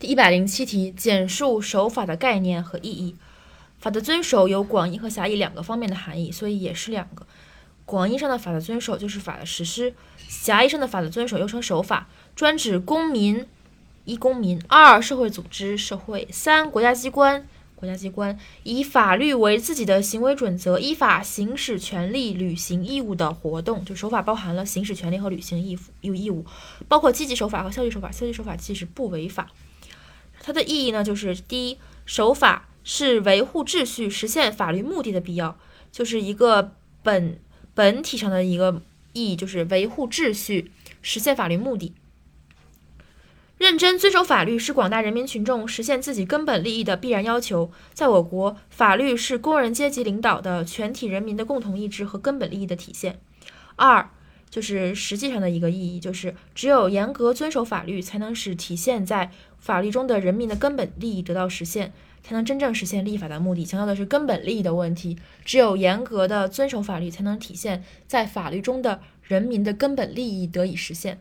第一百零七题，简述守法的概念和意义。法的遵守有广义和狭义两个方面的含义，所以也是两个。广义上的法的遵守就是法的实施，狭义上的法的遵守又称守法，专指公民一公民，二社会组织社会，三国家机关国家机关以法律为自己的行为准则，依法行使权利、履行义务的活动。就守法包含了行使权利和履行义务义务，包括积极守法和消极守法。消极守法即是不违法。它的意义呢，就是第一，守法是维护秩序、实现法律目的的必要，就是一个本本体上的一个意义，就是维护秩序、实现法律目的。认真遵守法律是广大人民群众实现自己根本利益的必然要求。在我国，法律是工人阶级领导的全体人民的共同意志和根本利益的体现。二。就是实际上的一个意义，就是只有严格遵守法律，才能使体现在法律中的人民的根本利益得到实现，才能真正实现立法的目的。强调的是根本利益的问题，只有严格的遵守法律，才能体现在法律中的人民的根本利益得以实现。